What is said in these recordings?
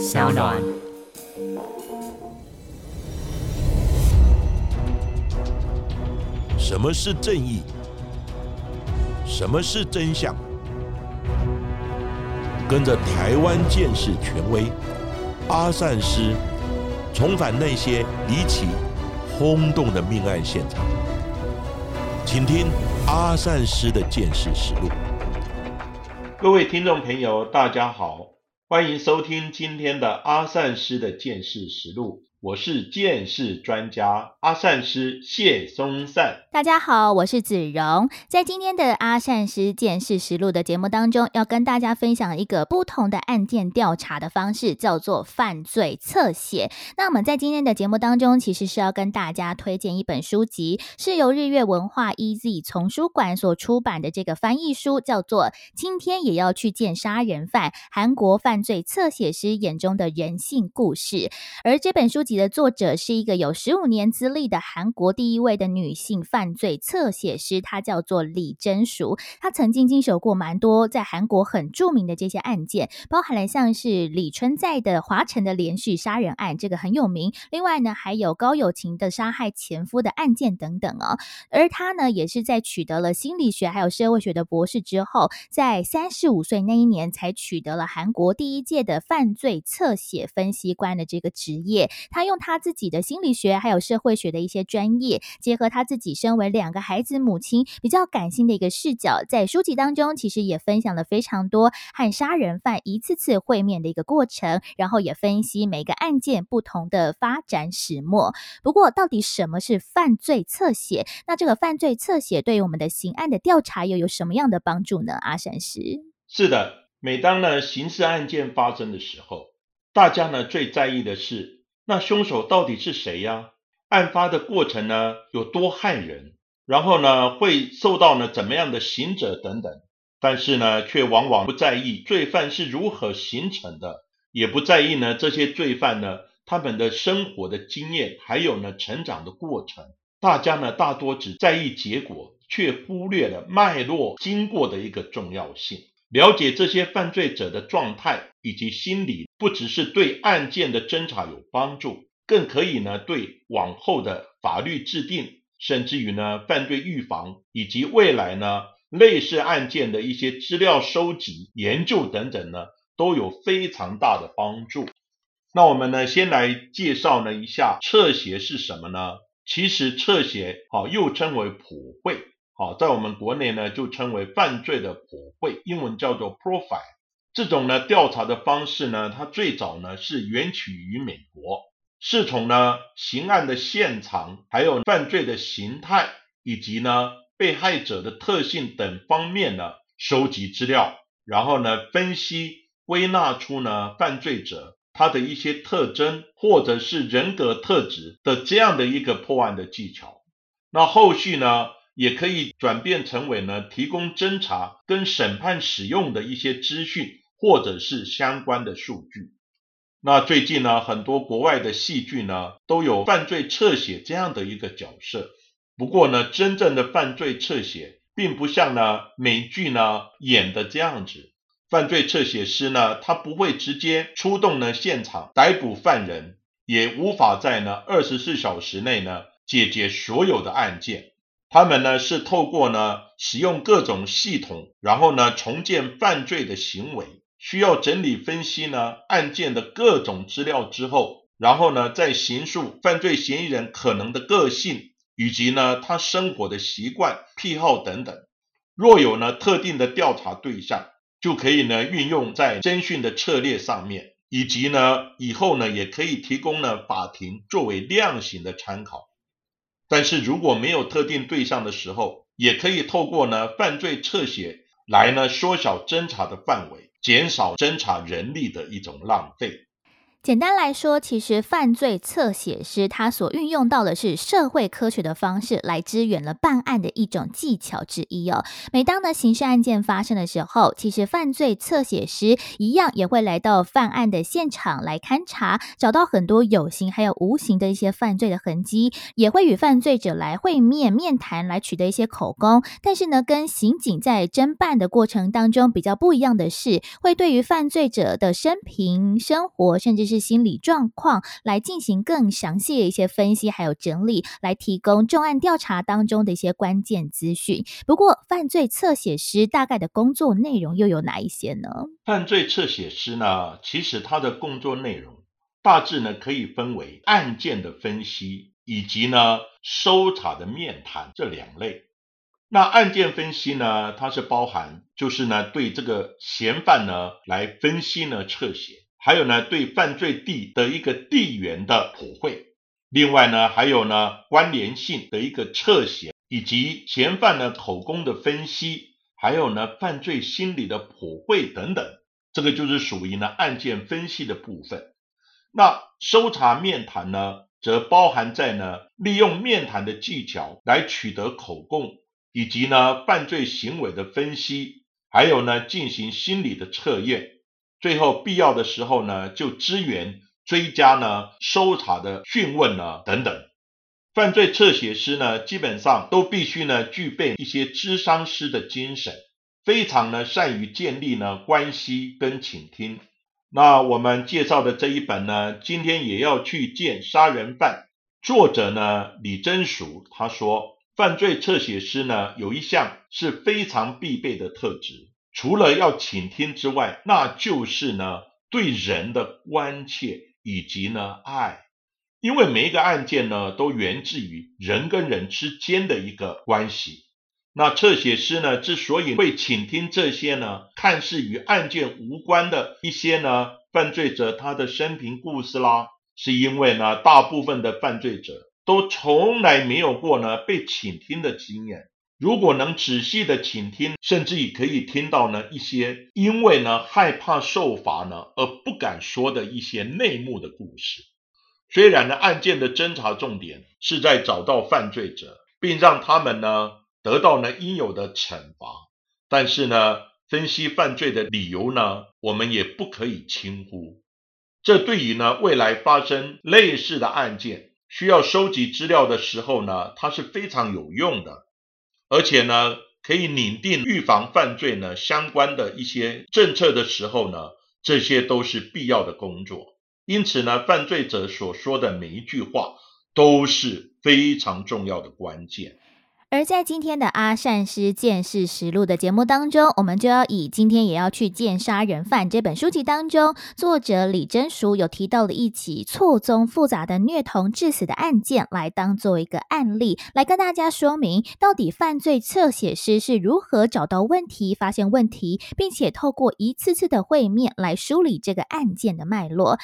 小暖。什么是正义？什么是真相？跟着台湾剑士权威阿善师，重返那些离奇、轰动的命案现场，请听阿善师的剑士实录。各位听众朋友，大家好，欢迎收听今天的阿善师的见识实录。我是见识专家阿善师谢松善。大家好，我是子荣。在今天的阿善师见事实录的节目当中，要跟大家分享一个不同的案件调查的方式，叫做犯罪侧写。那我们在今天的节目当中，其实是要跟大家推荐一本书籍，是由日月文化 EZ 丛书馆所出版的这个翻译书，叫做《今天也要去见杀人犯：韩国犯罪侧写师眼中的人性故事》。而这本书籍。的作者是一个有十五年资历的韩国第一位的女性犯罪侧写师，她叫做李真淑。她曾经经手过蛮多在韩国很著名的这些案件，包含了像是李春在的华城的连续杀人案，这个很有名。另外呢，还有高友琴的杀害前夫的案件等等哦。而她呢，也是在取得了心理学还有社会学的博士之后，在三十五岁那一年才取得了韩国第一届的犯罪侧写分析官的这个职业。她。用她自己的心理学还有社会学的一些专业，结合他自己身为两个孩子母亲比较感性的一个视角，在书籍当中其实也分享了非常多和杀人犯一次次会面的一个过程，然后也分析每个案件不同的发展始末。不过，到底什么是犯罪侧写？那这个犯罪侧写对于我们的刑案的调查又有什么样的帮助呢？阿善师是的，每当呢刑事案件发生的时候，大家呢最在意的是。那凶手到底是谁呀？案发的过程呢有多害人？然后呢会受到呢怎么样的刑责等等？但是呢却往往不在意罪犯是如何形成的，也不在意呢这些罪犯呢他们的生活的经验，还有呢成长的过程。大家呢大多只在意结果，却忽略了脉络经过的一个重要性。了解这些犯罪者的状态以及心理，不只是对案件的侦查有帮助，更可以呢对往后的法律制定，甚至于呢犯罪预防以及未来呢类似案件的一些资料收集、研究等等呢，都有非常大的帮助。那我们呢先来介绍呢一下侧写是什么呢？其实侧写啊又称为普惠。好，在我们国内呢，就称为犯罪的普惠，英文叫做 profile。这种呢调查的方式呢，它最早呢是源起于美国，是从呢刑案的现场，还有犯罪的形态，以及呢被害者的特性等方面呢收集资料，然后呢分析归纳出呢犯罪者他的一些特征或者是人格特质的这样的一个破案的技巧。那后续呢？也可以转变成为呢，提供侦查跟审判使用的一些资讯，或者是相关的数据。那最近呢，很多国外的戏剧呢，都有犯罪侧写这样的一个角色。不过呢，真正的犯罪侧写，并不像呢美剧呢演的这样子。犯罪侧写师呢，他不会直接出动呢现场逮捕犯人，也无法在呢二十四小时内呢解决所有的案件。他们呢是透过呢使用各种系统，然后呢重建犯罪的行为，需要整理分析呢案件的各种资料之后，然后呢再刑诉犯罪嫌疑人可能的个性以及呢他生活的习惯、癖好等等。若有呢特定的调查对象，就可以呢运用在侦讯的策略上面，以及呢以后呢也可以提供呢法庭作为量刑的参考。但是如果没有特定对象的时候，也可以透过呢犯罪侧写来呢缩小侦查的范围，减少侦查人力的一种浪费。简单来说，其实犯罪侧写师他所运用到的是社会科学的方式来支援了办案的一种技巧之一哦。每当呢刑事案件发生的时候，其实犯罪侧写师一样也会来到犯案的现场来勘查，找到很多有形还有无形的一些犯罪的痕迹，也会与犯罪者来会面面谈，来取得一些口供。但是呢，跟刑警在侦办的过程当中比较不一样的是，会对于犯罪者的生平、生活，甚至是心理状况来进行更详细的一些分析，还有整理，来提供重案调查当中的一些关键资讯。不过，犯罪侧写师大概的工作内容又有哪一些呢？犯罪侧写师呢，其实他的工作内容大致呢可以分为案件的分析以及呢搜查的面谈这两类。那案件分析呢，它是包含就是呢对这个嫌犯呢来分析呢侧写，还有呢对犯罪地的一个地缘的普惠，另外呢还有呢关联性的一个侧写，以及嫌犯呢口供的分析，还有呢犯罪心理的普惠等等，这个就是属于呢案件分析的部分。那搜查面谈呢，则包含在呢利用面谈的技巧来取得口供。以及呢，犯罪行为的分析，还有呢，进行心理的测验，最后必要的时候呢，就支援追加呢，搜查的讯问呢，等等。犯罪侧写师呢，基本上都必须呢，具备一些智商师的精神，非常呢，善于建立呢关系跟倾听。那我们介绍的这一本呢，今天也要去见杀人犯，作者呢，李真淑，他说。犯罪侧写师呢，有一项是非常必备的特质，除了要倾听之外，那就是呢对人的关切以及呢爱，因为每一个案件呢都源自于人跟人之间的一个关系。那侧写师呢之所以会倾听这些呢看似与案件无关的一些呢犯罪者他的生平故事啦，是因为呢大部分的犯罪者。都从来没有过呢被倾听的经验。如果能仔细的倾听，甚至于可以听到呢一些因为呢害怕受罚呢而不敢说的一些内幕的故事。虽然呢案件的侦查重点是在找到犯罪者，并让他们呢得到呢应有的惩罚，但是呢分析犯罪的理由呢，我们也不可以轻忽。这对于呢未来发生类似的案件。需要收集资料的时候呢，它是非常有用的，而且呢，可以拟定预防犯罪呢相关的一些政策的时候呢，这些都是必要的工作。因此呢，犯罪者所说的每一句话都是非常重要的关键。而在今天的阿善师见识实录的节目当中，我们就要以今天也要去见杀人犯这本书籍当中，作者李真淑有提到的一起错综复杂的虐童致死的案件，来当做一个案例，来跟大家说明到底犯罪侧写师是如何找到问题、发现问题，并且透过一次次的会面来梳理这个案件的脉络。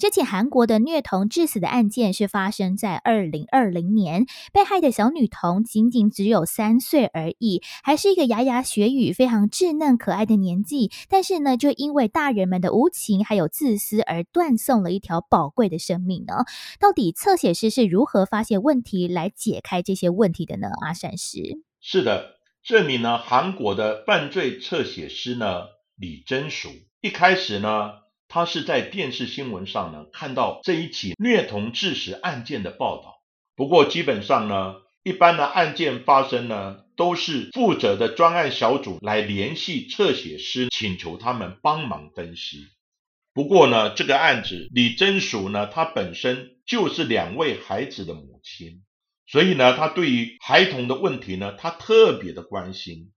这起韩国的虐童致死的案件是发生在二零二零年，被害的小女童仅仅只有三岁而已，还是一个牙牙学语、非常稚嫩可爱的年纪。但是呢，就因为大人们的无情还有自私而断送了一条宝贵的生命呢？到底侧写师是如何发现问题来解开这些问题的呢？阿善师是的，这名呢韩国的犯罪侧写师呢李真淑，一开始呢。他是在电视新闻上呢看到这一起虐童致死案件的报道。不过基本上呢，一般的案件发生呢，都是负责的专案小组来联系侧写师，请求他们帮忙分析。不过呢，这个案子李真淑呢，她本身就是两位孩子的母亲，所以呢，她对于孩童的问题呢，她特别的关心。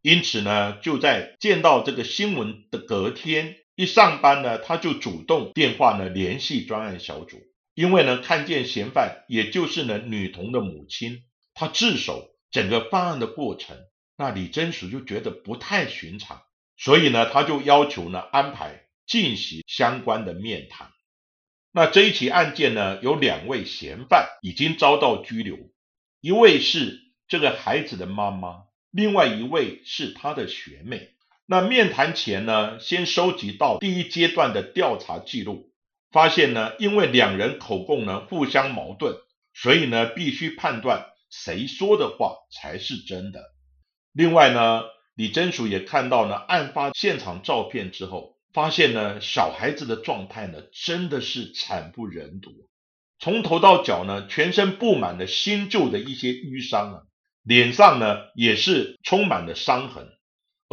因此呢，就在见到这个新闻的隔天。一上班呢，他就主动电话呢联系专案小组，因为呢看见嫌犯，也就是呢女童的母亲，他自首整个办案的过程，那李真淑就觉得不太寻常，所以呢他就要求呢安排进行相关的面谈。那这一起案件呢，有两位嫌犯已经遭到拘留，一位是这个孩子的妈妈，另外一位是他的学妹。那面谈前呢，先收集到第一阶段的调查记录，发现呢，因为两人口供呢互相矛盾，所以呢必须判断谁说的话才是真的。另外呢，李真淑也看到了案发现场照片之后，发现呢小孩子的状态呢真的是惨不忍睹，从头到脚呢全身布满了新旧的一些淤伤啊，脸上呢也是充满了伤痕，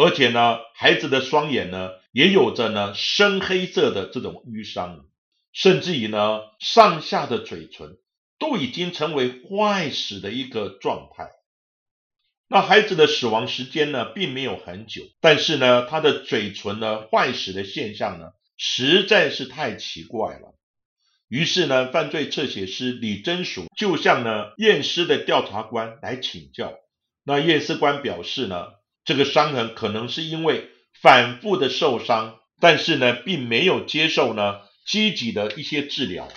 而且呢孩子的双眼呢也有着呢深黑色的这种淤伤。甚至于呢，上下的嘴唇都已经成为坏死的一个状态。那孩子的死亡时间呢，并没有很久，但是呢，他的嘴唇呢坏死的现象呢，实在是太奇怪了。于是呢，犯罪侧写师李真淑就向呢验尸的调查官来请教。那验尸官表示呢，这个伤痕可能是因为反复的受伤，但是呢，并没有接受呢。积极的一些治疗，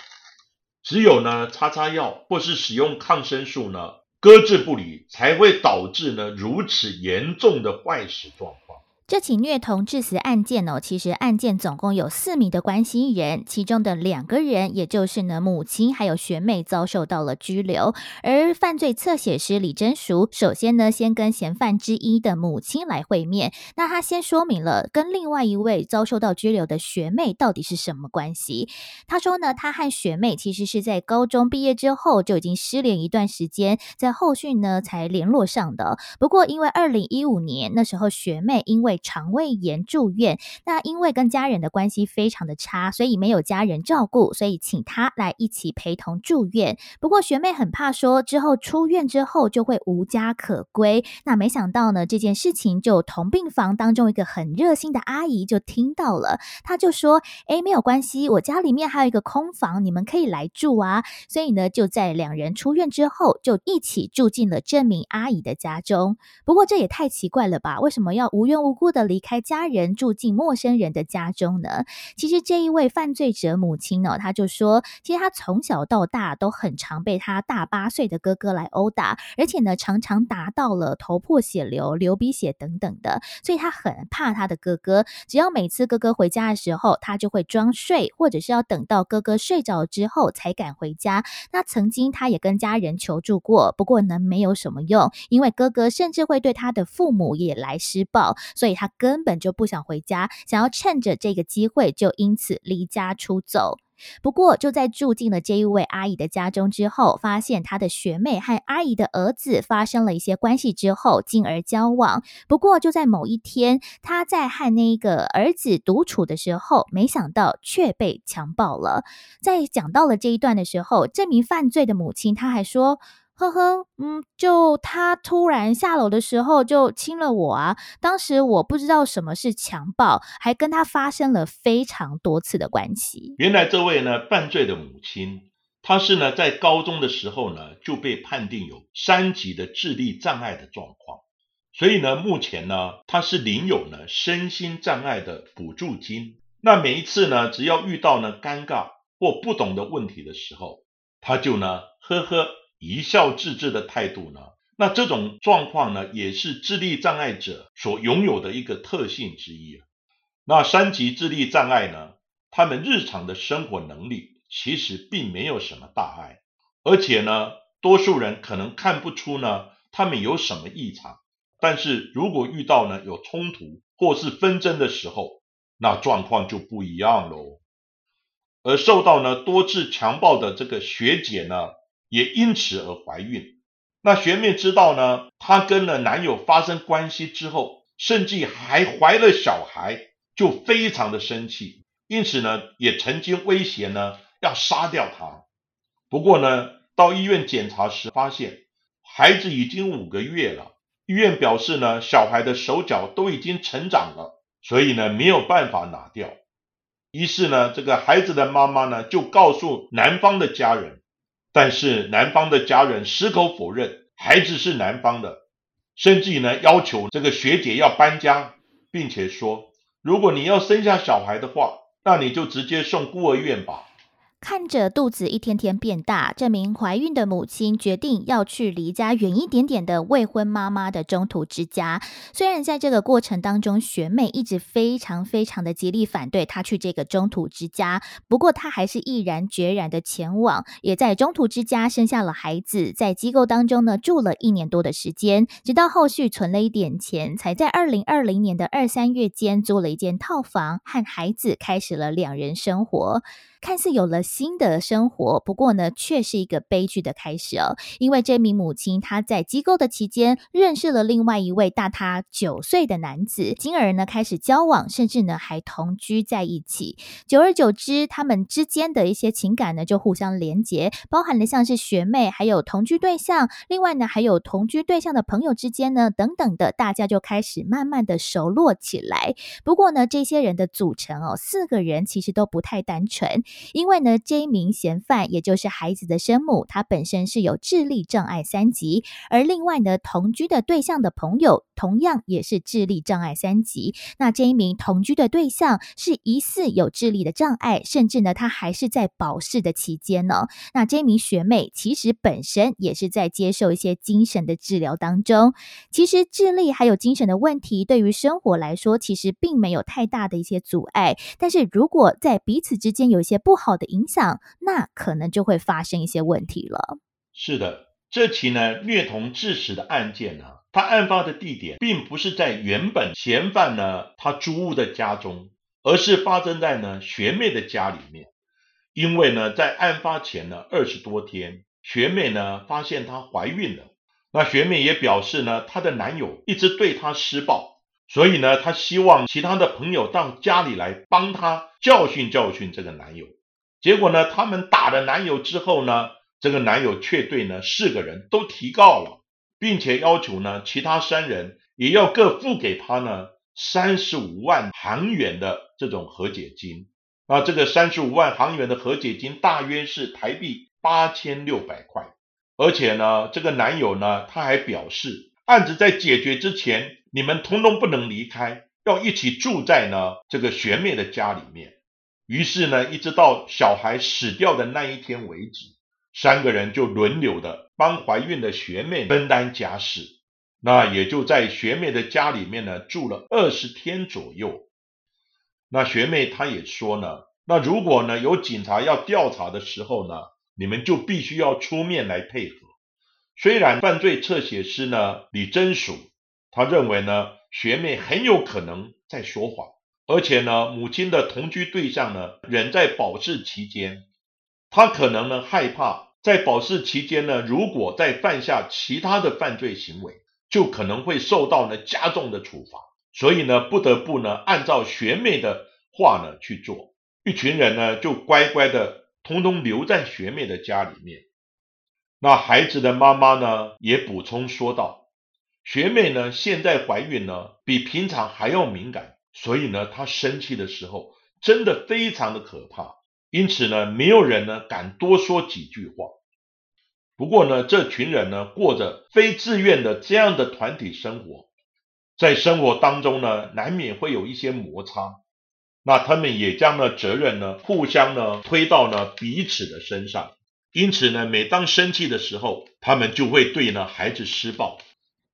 只有呢擦擦药或是使用抗生素呢，搁置不理，才会导致呢如此严重的坏死状况。这起虐童致死案件哦，其实案件总共有四名的关系人，其中的两个人，也就是呢母亲还有学妹遭受到了拘留。而犯罪侧写师李真淑，首先呢先跟嫌犯之一的母亲来会面，那他先说明了跟另外一位遭受到拘留的学妹到底是什么关系。他说呢，他和学妹其实是在高中毕业之后就已经失联一段时间，在后续呢才联络上的。不过因为二零一五年那时候学妹因为肠胃炎住院，那因为跟家人的关系非常的差，所以没有家人照顾，所以请他来一起陪同住院。不过学妹很怕说之后出院之后就会无家可归，那没想到呢这件事情就同病房当中一个很热心的阿姨就听到了，她就说：“哎，没有关系，我家里面还有一个空房，你们可以来住啊。”所以呢就在两人出院之后就一起住进了这名阿姨的家中。不过这也太奇怪了吧？为什么要无缘无故？不的离开家人住进陌生人的家中呢？其实这一位犯罪者母亲呢，他就说，其实他从小到大都很常被他大八岁的哥哥来殴打，而且呢，常常达到了头破血流、流鼻血等等的，所以他很怕他的哥哥。只要每次哥哥回家的时候，他就会装睡，或者是要等到哥哥睡着之后才敢回家。那曾经他也跟家人求助过，不过呢，没有什么用，因为哥哥甚至会对他的父母也来施暴，所以他。根本就不想回家，想要趁着这个机会就因此离家出走。不过就在住进了这一位阿姨的家中之后，发现他的学妹和阿姨的儿子发生了一些关系之后，进而交往。不过就在某一天，他在和那个儿子独处的时候，没想到却被强暴了。在讲到了这一段的时候，这名犯罪的母亲他还说。呵呵，嗯，就他突然下楼的时候就亲了我啊！当时我不知道什么是强暴，还跟他发生了非常多次的关系。原来这位呢犯罪的母亲，她是呢在高中的时候呢就被判定有三级的智力障碍的状况，所以呢目前呢她是领有呢身心障碍的补助金。那每一次呢只要遇到呢尴尬或不懂的问题的时候，她就呢呵呵。一笑置之的态度呢？那这种状况呢，也是智力障碍者所拥有的一个特性之一啊。那三级智力障碍呢，他们日常的生活能力其实并没有什么大碍，而且呢，多数人可能看不出呢，他们有什么异常。但是如果遇到呢有冲突或是纷争的时候，那状况就不一样喽。而受到呢多次强暴的这个学姐呢。也因此而怀孕。那学妹知道呢，她跟了男友发生关系之后，甚至还怀了小孩，就非常的生气，因此呢，也曾经威胁呢要杀掉他。不过呢，到医院检查时发现，孩子已经五个月了。医院表示呢，小孩的手脚都已经成长了，所以呢没有办法拿掉。于是呢，这个孩子的妈妈呢就告诉男方的家人。但是男方的家人矢口否认孩子是男方的，甚至呢要求这个学姐要搬家，并且说如果你要生下小孩的话，那你就直接送孤儿院吧。看着肚子一天天变大，这名怀孕的母亲决定要去离家远一点点的未婚妈妈的中途之家。虽然在这个过程当中，学妹一直非常非常的极力反对她去这个中途之家，不过她还是毅然决然的前往，也在中途之家生下了孩子，在机构当中呢住了一年多的时间，直到后续存了一点钱，才在二零二零年的二三月间租了一间套房，和孩子开始了两人生活。看似有了新的生活，不过呢，却是一个悲剧的开始哦。因为这名母亲她在机构的期间认识了另外一位大她九岁的男子，进而呢开始交往，甚至呢还同居在一起。久而久之，他们之间的一些情感呢就互相连结，包含了像是学妹，还有同居对象，另外呢还有同居对象的朋友之间呢等等的，大家就开始慢慢的熟络起来。不过呢，这些人的组成哦，四个人其实都不太单纯。因为呢，这一名嫌犯，也就是孩子的生母，她本身是有智力障碍三级，而另外呢，同居的对象的朋友同样也是智力障碍三级。那这一名同居的对象是疑似有智力的障碍，甚至呢，他还是在保释的期间呢。那这一名学妹其实本身也是在接受一些精神的治疗当中。其实智力还有精神的问题，对于生活来说，其实并没有太大的一些阻碍。但是如果在彼此之间有一些不好的影响，那可能就会发生一些问题了。是的，这起呢虐童致死的案件呢，它案发的地点并不是在原本嫌犯呢他租屋的家中，而是发生在呢学妹的家里面。因为呢，在案发前呢二十多天，学妹呢发现她怀孕了，那学妹也表示呢，她的男友一直对她施暴。所以呢，她希望其他的朋友到家里来帮她教训教训这个男友。结果呢，他们打了男友之后呢，这个男友却对呢四个人都提告了，并且要求呢其他三人也要各付给他呢三十五万韩元的这种和解金。那这个三十五万韩元的和解金大约是台币八千六百块。而且呢，这个男友呢他还表示，案子在解决之前。你们通通不能离开，要一起住在呢这个学妹的家里面。于是呢，一直到小孩死掉的那一天为止，三个人就轮流的帮怀孕的学妹分担家事。那也就在学妹的家里面呢住了二十天左右。那学妹她也说呢，那如果呢有警察要调查的时候呢，你们就必须要出面来配合。虽然犯罪侧写师呢李真淑。他认为呢，学妹很有可能在说谎，而且呢，母亲的同居对象呢，仍在保释期间，他可能呢害怕在保释期间呢，如果再犯下其他的犯罪行为，就可能会受到呢加重的处罚，所以呢，不得不呢按照学妹的话呢去做，一群人呢就乖乖的通通留在学妹的家里面。那孩子的妈妈呢也补充说道。学妹呢，现在怀孕呢，比平常还要敏感，所以呢，她生气的时候真的非常的可怕，因此呢，没有人呢敢多说几句话。不过呢，这群人呢，过着非自愿的这样的团体生活，在生活当中呢，难免会有一些摩擦，那他们也将呢责任呢互相呢推到呢彼此的身上，因此呢，每当生气的时候，他们就会对呢孩子施暴。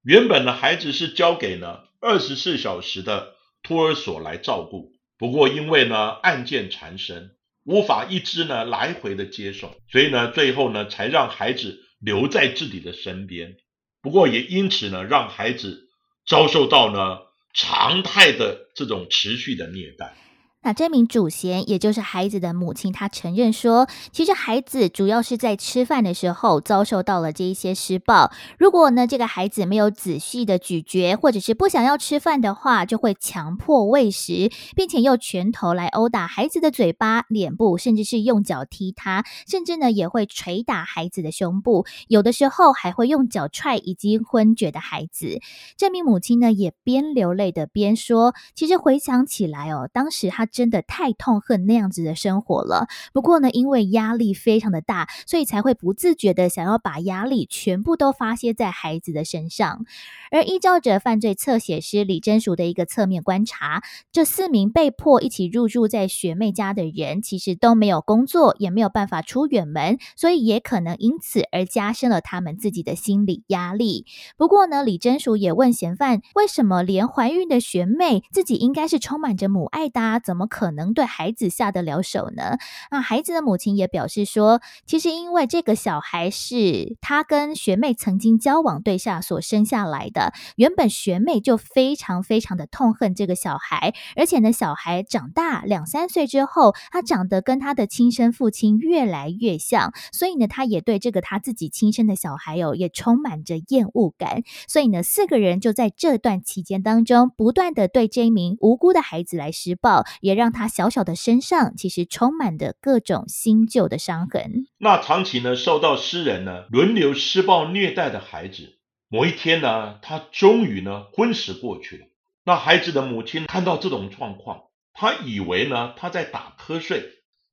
原本呢，孩子是交给呢二十四小时的托儿所来照顾。不过因为呢案件缠身，无法一直呢来回的接送，所以呢最后呢才让孩子留在自己的身边。不过也因此呢让孩子遭受到呢常态的这种持续的虐待。那这名主嫌，也就是孩子的母亲，她承认说，其实孩子主要是在吃饭的时候遭受到了这一些施暴。如果呢，这个孩子没有仔细的咀嚼，或者是不想要吃饭的话，就会强迫喂食，并且用拳头来殴打孩子的嘴巴、脸部，甚至是用脚踢他，甚至呢也会捶打孩子的胸部，有的时候还会用脚踹已经昏厥的孩子。这名母亲呢，也边流泪的边说，其实回想起来哦，当时她。真的太痛恨那样子的生活了。不过呢，因为压力非常的大，所以才会不自觉的想要把压力全部都发泄在孩子的身上。而依照着犯罪侧写师李真淑的一个侧面观察，这四名被迫一起入住在学妹家的人，其实都没有工作，也没有办法出远门，所以也可能因此而加深了他们自己的心理压力。不过呢，李真淑也问嫌犯，为什么连怀孕的学妹自己应该是充满着母爱的，怎么怎么可能对孩子下得了手呢？那孩子的母亲也表示说，其实因为这个小孩是他跟学妹曾经交往对象所生下来的。原本学妹就非常非常的痛恨这个小孩，而且呢，小孩长大两三岁之后，他长得跟他的亲生父亲越来越像，所以呢，他也对这个他自己亲生的小孩哦，也充满着厌恶感。所以呢，四个人就在这段期间当中，不断的对这一名无辜的孩子来施暴，也让他小小的身上其实充满着各种新旧的伤痕。那长期呢，受到诗人呢轮流施暴虐待的孩子。某一天呢，他终于呢昏死过去了。那孩子的母亲看到这种状况，他以为呢他在打瞌睡，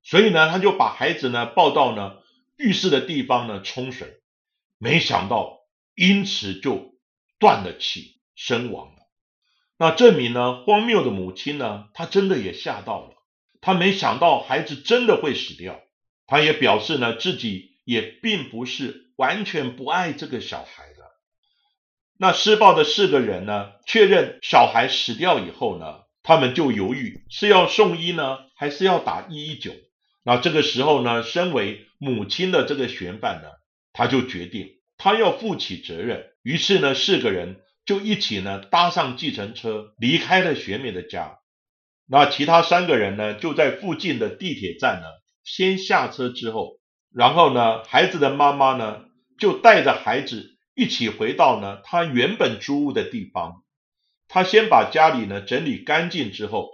所以呢他就把孩子呢抱到呢浴室的地方呢冲水，没想到因此就断了气身亡。那证明呢荒谬的母亲呢，她真的也吓到了，她没想到孩子真的会死掉，她也表示呢自己也并不是完全不爱这个小孩的。那施暴的四个人呢？确认小孩死掉以后呢，他们就犹豫是要送医呢，还是要打一一九。那这个时候呢，身为母亲的这个嫌犯呢，他就决定他要负起责任。于是呢，四个人就一起呢搭上计程车离开了学妹的家。那其他三个人呢，就在附近的地铁站呢先下车之后，然后呢，孩子的妈妈呢就带着孩子。一起回到呢他原本租屋的地方，他先把家里呢整理干净之后，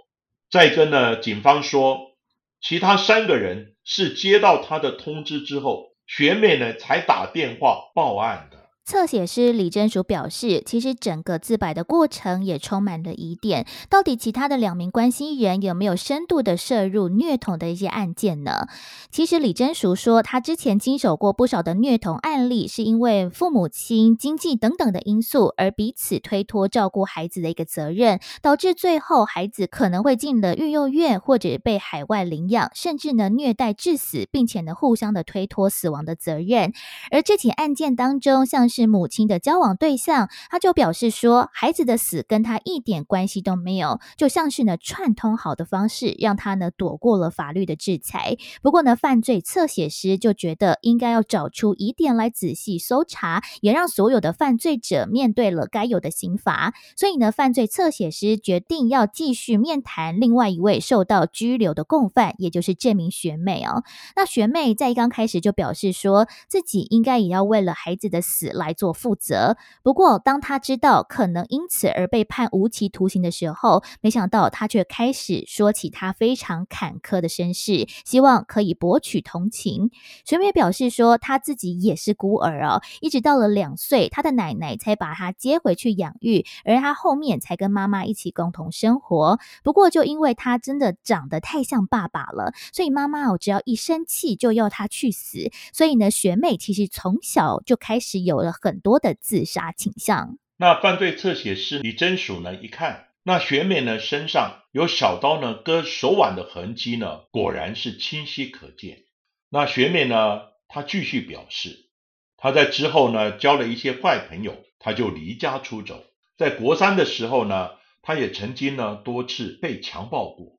再跟呢警方说，其他三个人是接到他的通知之后，学妹呢才打电话报案的。侧写师李真淑表示，其实整个自白的过程也充满了疑点。到底其他的两名关系人有没有深度的涉入虐童的一些案件呢？其实李真淑说，他之前经手过不少的虐童案例，是因为父母亲、经济等等的因素而彼此推脱照顾孩子的一个责任，导致最后孩子可能会进了育幼院，或者被海外领养，甚至呢虐待致死，并且呢互相的推脱死亡的责任。而这起案件当中，像是母亲的交往对象，他就表示说，孩子的死跟他一点关系都没有，就像是呢串通好的方式，让他呢躲过了法律的制裁。不过呢，犯罪侧写师就觉得应该要找出疑点来仔细搜查，也让所有的犯罪者面对了该有的刑罚。所以呢，犯罪侧写师决定要继续面谈另外一位受到拘留的共犯，也就是这名学妹哦。那学妹在一刚开始就表示说自己应该也要为了孩子的死来。来做负责。不过，当他知道可能因此而被判无期徒刑的时候，没想到他却开始说起他非常坎坷的身世，希望可以博取同情。学妹表示说，他自己也是孤儿哦，一直到了两岁，他的奶奶才把他接回去养育，而他后面才跟妈妈一起共同生活。不过，就因为他真的长得太像爸爸了，所以妈妈哦，只要一生气就要他去死。所以呢，学妹其实从小就开始有了。很多的自杀倾向。那犯罪侧写师李真淑呢？一看那学妹呢身上有小刀呢割手腕的痕迹呢，果然是清晰可见。那学妹呢，她继续表示，她在之后呢交了一些坏朋友，她就离家出走。在国三的时候呢，她也曾经呢多次被强暴过。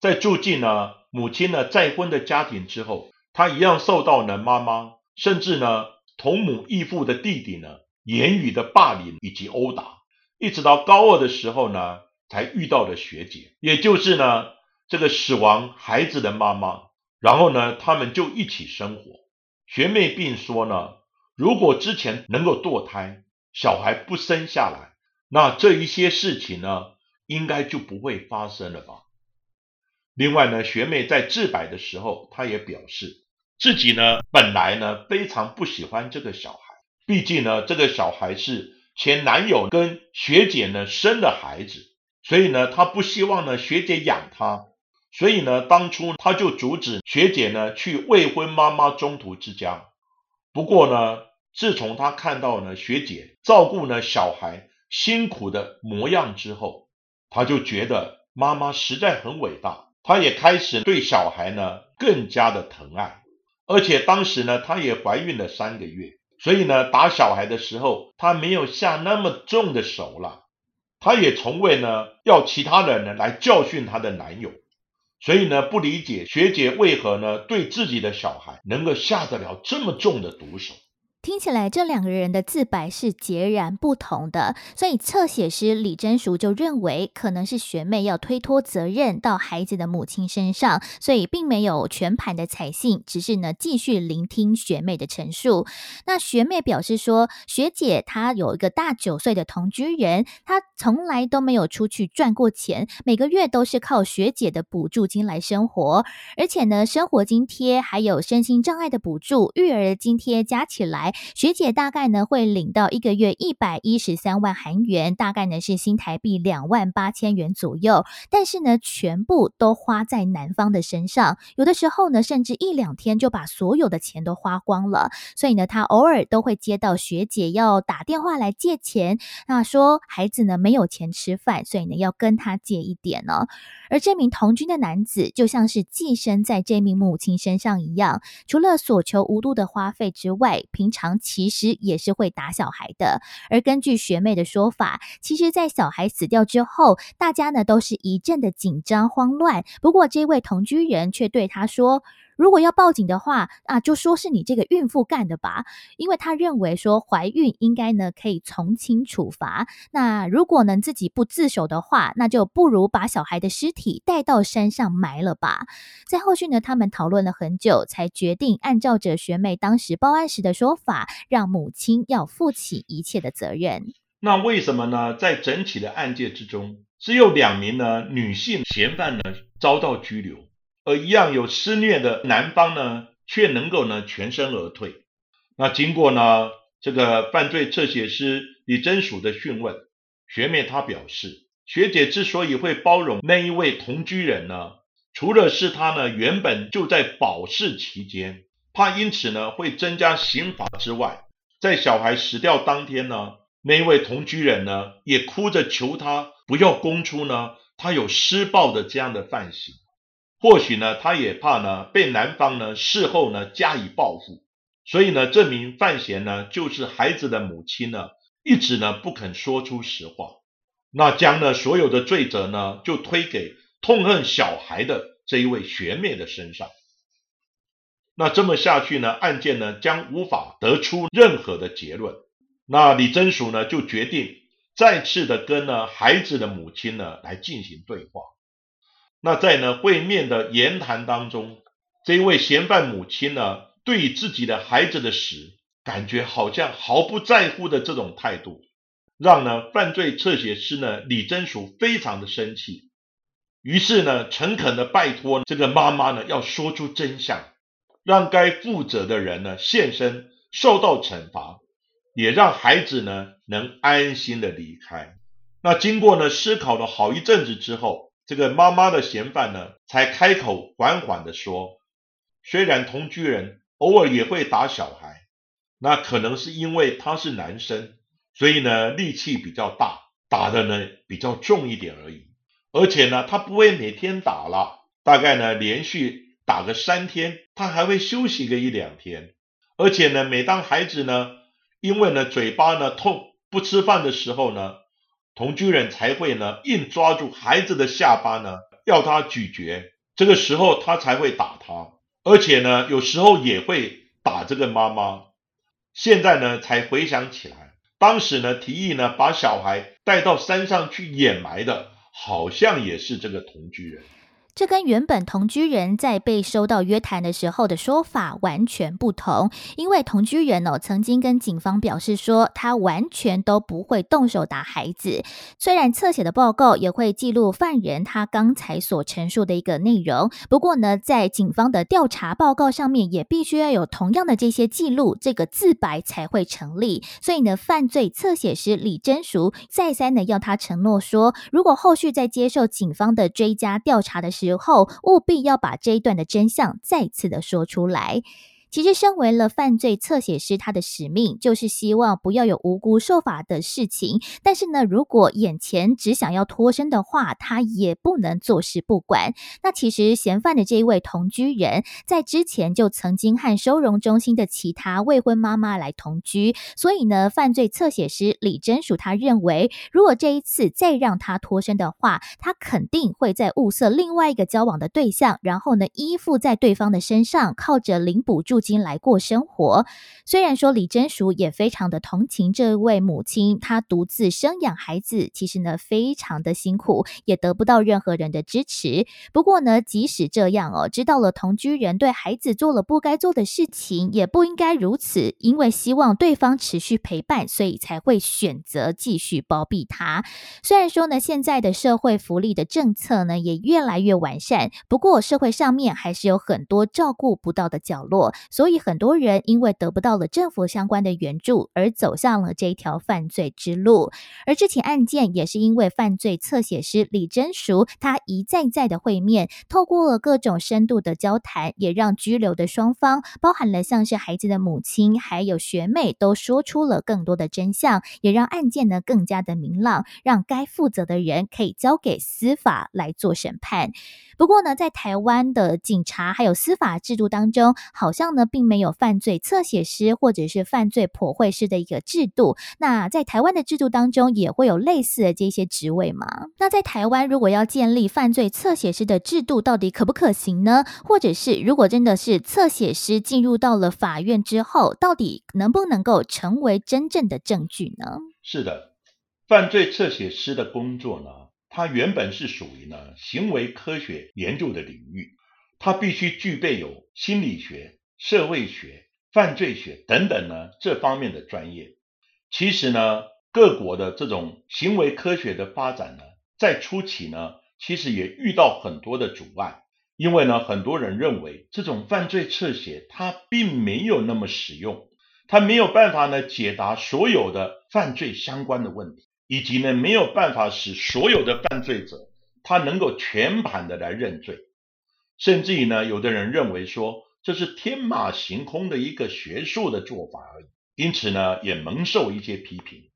在住进呢母亲呢再婚的家庭之后，她一样受到呢妈妈甚至呢。同母异父的弟弟呢，言语的霸凌以及殴打，一直到高二的时候呢，才遇到了学姐，也就是呢这个死亡孩子的妈妈。然后呢，他们就一起生活。学妹并说呢，如果之前能够堕胎，小孩不生下来，那这一些事情呢，应该就不会发生了吧。另外呢，学妹在自白的时候，她也表示。自己呢，本来呢非常不喜欢这个小孩，毕竟呢这个小孩是前男友跟学姐呢生的孩子，所以呢他不希望呢学姐养他。所以呢，当初他就阻止学姐呢去未婚妈妈中途之家。不过呢，自从他看到呢学姐照顾呢小孩辛苦的模样之后，他就觉得妈妈实在很伟大。他也开始对小孩呢更加的疼爱，而且当时呢，她也怀孕了三个月，所以呢，打小孩的时候，她没有下那么重的手了。她也从未呢要其他人呢来教训她的男友，所以呢，不理解学姐为何呢对自己的小孩能够下得了这么重的毒手。听起来这两个人的自白是截然不同的，所以侧写师李真淑就认为可能是学妹要推脱责任到孩子的母亲身上，所以并没有全盘的采信，只是呢继续聆听学妹的陈述。那学妹表示说，学姐她有一个大九岁的同居人，她从来都没有出去赚过钱，每个月都是靠学姐的补助金来生活，而且呢生活津贴还有身心障碍的补助、育儿津贴加起来。学姐大概呢会领到一个月一百一十三万韩元，大概呢是新台币两万八千元左右。但是呢，全部都花在男方的身上，有的时候呢，甚至一两天就把所有的钱都花光了。所以呢，他偶尔都会接到学姐要打电话来借钱，那说孩子呢没有钱吃饭，所以呢要跟他借一点呢。而这名同居的男子就像是寄生在这名母亲身上一样，除了所求无度的花费之外，平常其实也是会打小孩的。而根据学妹的说法，其实，在小孩死掉之后，大家呢都是一阵的紧张慌乱。不过，这位同居人却对他说。如果要报警的话啊，就说是你这个孕妇干的吧，因为他认为说怀孕应该呢可以从轻处罚。那如果能自己不自首的话，那就不如把小孩的尸体带到山上埋了吧。在后续呢，他们讨论了很久，才决定按照着学妹当时报案时的说法，让母亲要负起一切的责任。那为什么呢？在整起的案件之中，只有两名呢女性嫌犯呢遭到拘留。而一样有施虐的男方呢，却能够呢全身而退。那经过呢这个犯罪侧写师李真淑的讯问，学妹她表示，学姐之所以会包容那一位同居人呢，除了是她呢原本就在保释期间，怕因此呢会增加刑罚之外，在小孩死掉当天呢，那一位同居人呢也哭着求他不要供出呢他有施暴的这样的犯行。或许呢，他也怕呢被男方呢事后呢加以报复，所以呢，这名范闲呢就是孩子的母亲呢，一直呢不肯说出实话，那将呢所有的罪责呢就推给痛恨小孩的这一位学妹的身上。那这么下去呢，案件呢将无法得出任何的结论。那李真淑呢就决定再次的跟呢孩子的母亲呢来进行对话。那在呢会面的言谈当中，这一位嫌犯母亲呢，对自己的孩子的死，感觉好像毫不在乎的这种态度，让呢犯罪侧写师呢李真淑非常的生气，于是呢诚恳的拜托这个妈妈呢要说出真相，让该负责的人呢现身受到惩罚，也让孩子呢能安心的离开。那经过呢思考了好一阵子之后。这个妈妈的嫌犯呢，才开口缓缓的说：“虽然同居人偶尔也会打小孩，那可能是因为他是男生，所以呢力气比较大，打的呢比较重一点而已。而且呢，他不会每天打了，大概呢连续打个三天，他还会休息个一两天。而且呢，每当孩子呢因为呢嘴巴呢痛不吃饭的时候呢。”同居人才会呢，硬抓住孩子的下巴呢，要他咀嚼，这个时候他才会打他，而且呢，有时候也会打这个妈妈。现在呢，才回想起来，当时呢，提议呢，把小孩带到山上去掩埋的，好像也是这个同居人。这跟原本同居人在被收到约谈的时候的说法完全不同，因为同居人哦曾经跟警方表示说，他完全都不会动手打孩子。虽然侧写的报告也会记录犯人他刚才所陈述的一个内容，不过呢，在警方的调查报告上面也必须要有同样的这些记录，这个自白才会成立。所以呢，犯罪侧写师李真淑再三的要他承诺说，如果后续在接受警方的追加调查的时，时候，务必要把这一段的真相再次的说出来。其实，身为了犯罪侧写师，他的使命就是希望不要有无辜受罚的事情。但是呢，如果眼前只想要脱身的话，他也不能坐视不管。那其实嫌犯的这一位同居人，在之前就曾经和收容中心的其他未婚妈妈来同居，所以呢，犯罪侧写师李真淑他认为，如果这一次再让他脱身的话，他肯定会在物色另外一个交往的对象，然后呢，依附在对方的身上，靠着领补助。金来过生活。虽然说李真淑也非常的同情这位母亲，她独自生养孩子，其实呢非常的辛苦，也得不到任何人的支持。不过呢，即使这样哦，知道了同居人对孩子做了不该做的事情，也不应该如此。因为希望对方持续陪伴，所以才会选择继续包庇他。虽然说呢，现在的社会福利的政策呢也越来越完善，不过社会上面还是有很多照顾不到的角落。所以很多人因为得不到了政府相关的援助，而走向了这条犯罪之路。而这起案件也是因为犯罪侧写师李真淑，他一再再的会面，透过了各种深度的交谈，也让拘留的双方，包含了像是孩子的母亲，还有学妹，都说出了更多的真相，也让案件呢更加的明朗，让该负责的人可以交给司法来做审判。不过呢，在台湾的警察还有司法制度当中，好像呢并没有犯罪侧写师或者是犯罪破绘师的一个制度。那在台湾的制度当中，也会有类似的这些职位吗？那在台湾，如果要建立犯罪侧写师的制度，到底可不可行呢？或者是如果真的是侧写师进入到了法院之后，到底能不能够成为真正的证据呢？是的，犯罪侧写师的工作呢？它原本是属于呢行为科学研究的领域，它必须具备有心理学、社会学、犯罪学等等呢这方面的专业。其实呢，各国的这种行为科学的发展呢，在初期呢，其实也遇到很多的阻碍，因为呢，很多人认为这种犯罪侧写它并没有那么实用，它没有办法呢解答所有的犯罪相关的问题。以及呢，没有办法使所有的犯罪者他能够全盘的来认罪，甚至于呢，有的人认为说这是天马行空的一个学术的做法而已，因此呢，也蒙受一些批评。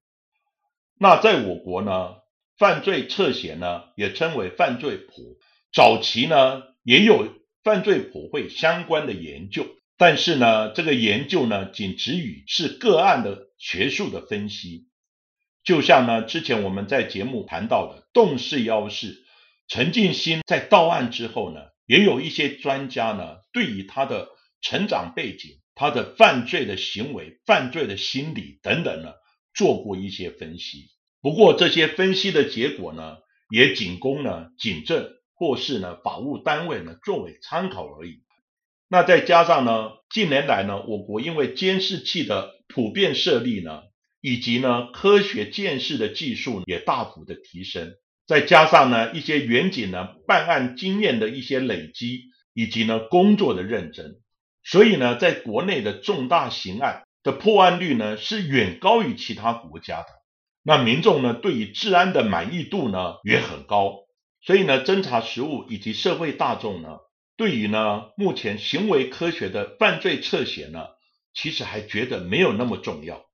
那在我国呢，犯罪侧写呢，也称为犯罪谱，早期呢也有犯罪谱会相关的研究，但是呢，这个研究呢，仅止于是个案的学术的分析。就像呢，之前我们在节目谈到的洞氏妖氏陈进兴在到案之后呢，也有一些专家呢，对于他的成长背景、他的犯罪的行为、犯罪的心理等等呢，做过一些分析。不过这些分析的结果呢，也仅供呢警政或是呢法务单位呢作为参考而已。那再加上呢，近年来呢，我国因为监视器的普遍设立呢。以及呢，科学监视的技术也大幅的提升，再加上呢，一些远景呢办案经验的一些累积，以及呢工作的认真，所以呢，在国内的重大刑案的破案率呢是远高于其他国家的。那民众呢对于治安的满意度呢也很高，所以呢，侦查实务以及社会大众呢，对于呢目前行为科学的犯罪侧写呢，其实还觉得没有那么重要。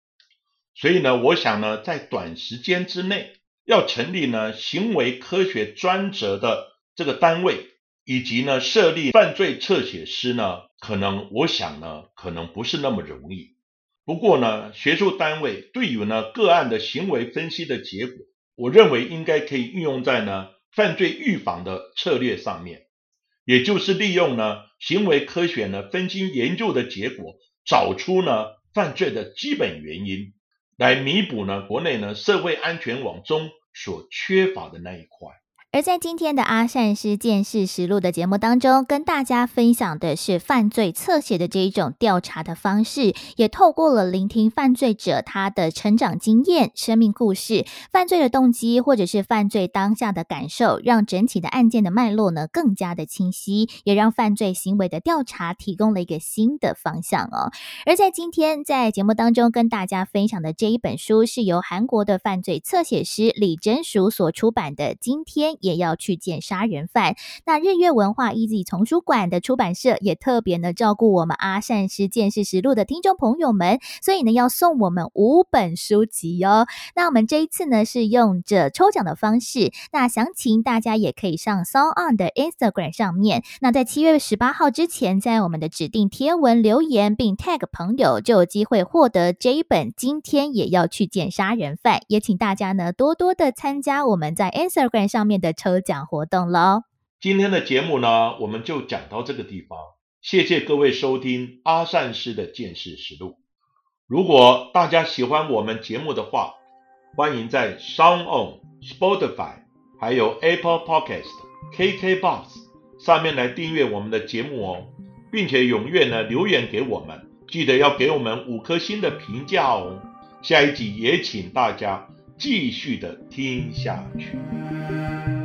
所以呢，我想呢，在短时间之内要成立呢行为科学专责的这个单位，以及呢设立犯罪侧写师呢，可能我想呢，可能不是那么容易。不过呢，学术单位对于呢个案的行为分析的结果，我认为应该可以运用在呢犯罪预防的策略上面，也就是利用呢行为科学呢分析研究的结果，找出呢犯罪的基本原因。来弥补呢，国内呢社会安全网中所缺乏的那一块。而在今天的阿善师见识实录的节目当中，跟大家分享的是犯罪侧写的这一种调查的方式，也透过了聆听犯罪者他的成长经验、生命故事、犯罪的动机，或者是犯罪当下的感受，让整体的案件的脉络呢更加的清晰，也让犯罪行为的调查提供了一个新的方向哦。而在今天在节目当中跟大家分享的这一本书，是由韩国的犯罪侧写师李真淑所出版的《今天》。也要去见杀人犯。那日月文化 Easy 丛书馆的出版社也特别呢照顾我们阿善师见识实录的听众朋友们，所以呢要送我们五本书籍哦。那我们这一次呢是用着抽奖的方式，那详情大家也可以上 Song On 的 Instagram 上面。那在七月十八号之前，在我们的指定贴文留言并 tag 朋友，就有机会获得这一本。今天也要去见杀人犯，也请大家呢多多的参加我们在 Instagram 上面的抽奖活动喽。今天的节目呢，我们就讲到这个地方。谢谢各位收听阿善师的见识实录。如果大家喜欢我们节目的话，欢迎在 Sound On、Spotify、还有 Apple Podcast、KKBox 上面来订阅我们的节目哦，并且踊跃呢留言给我们，记得要给我们五颗星的评价哦。下一集也请大家继续的听下去。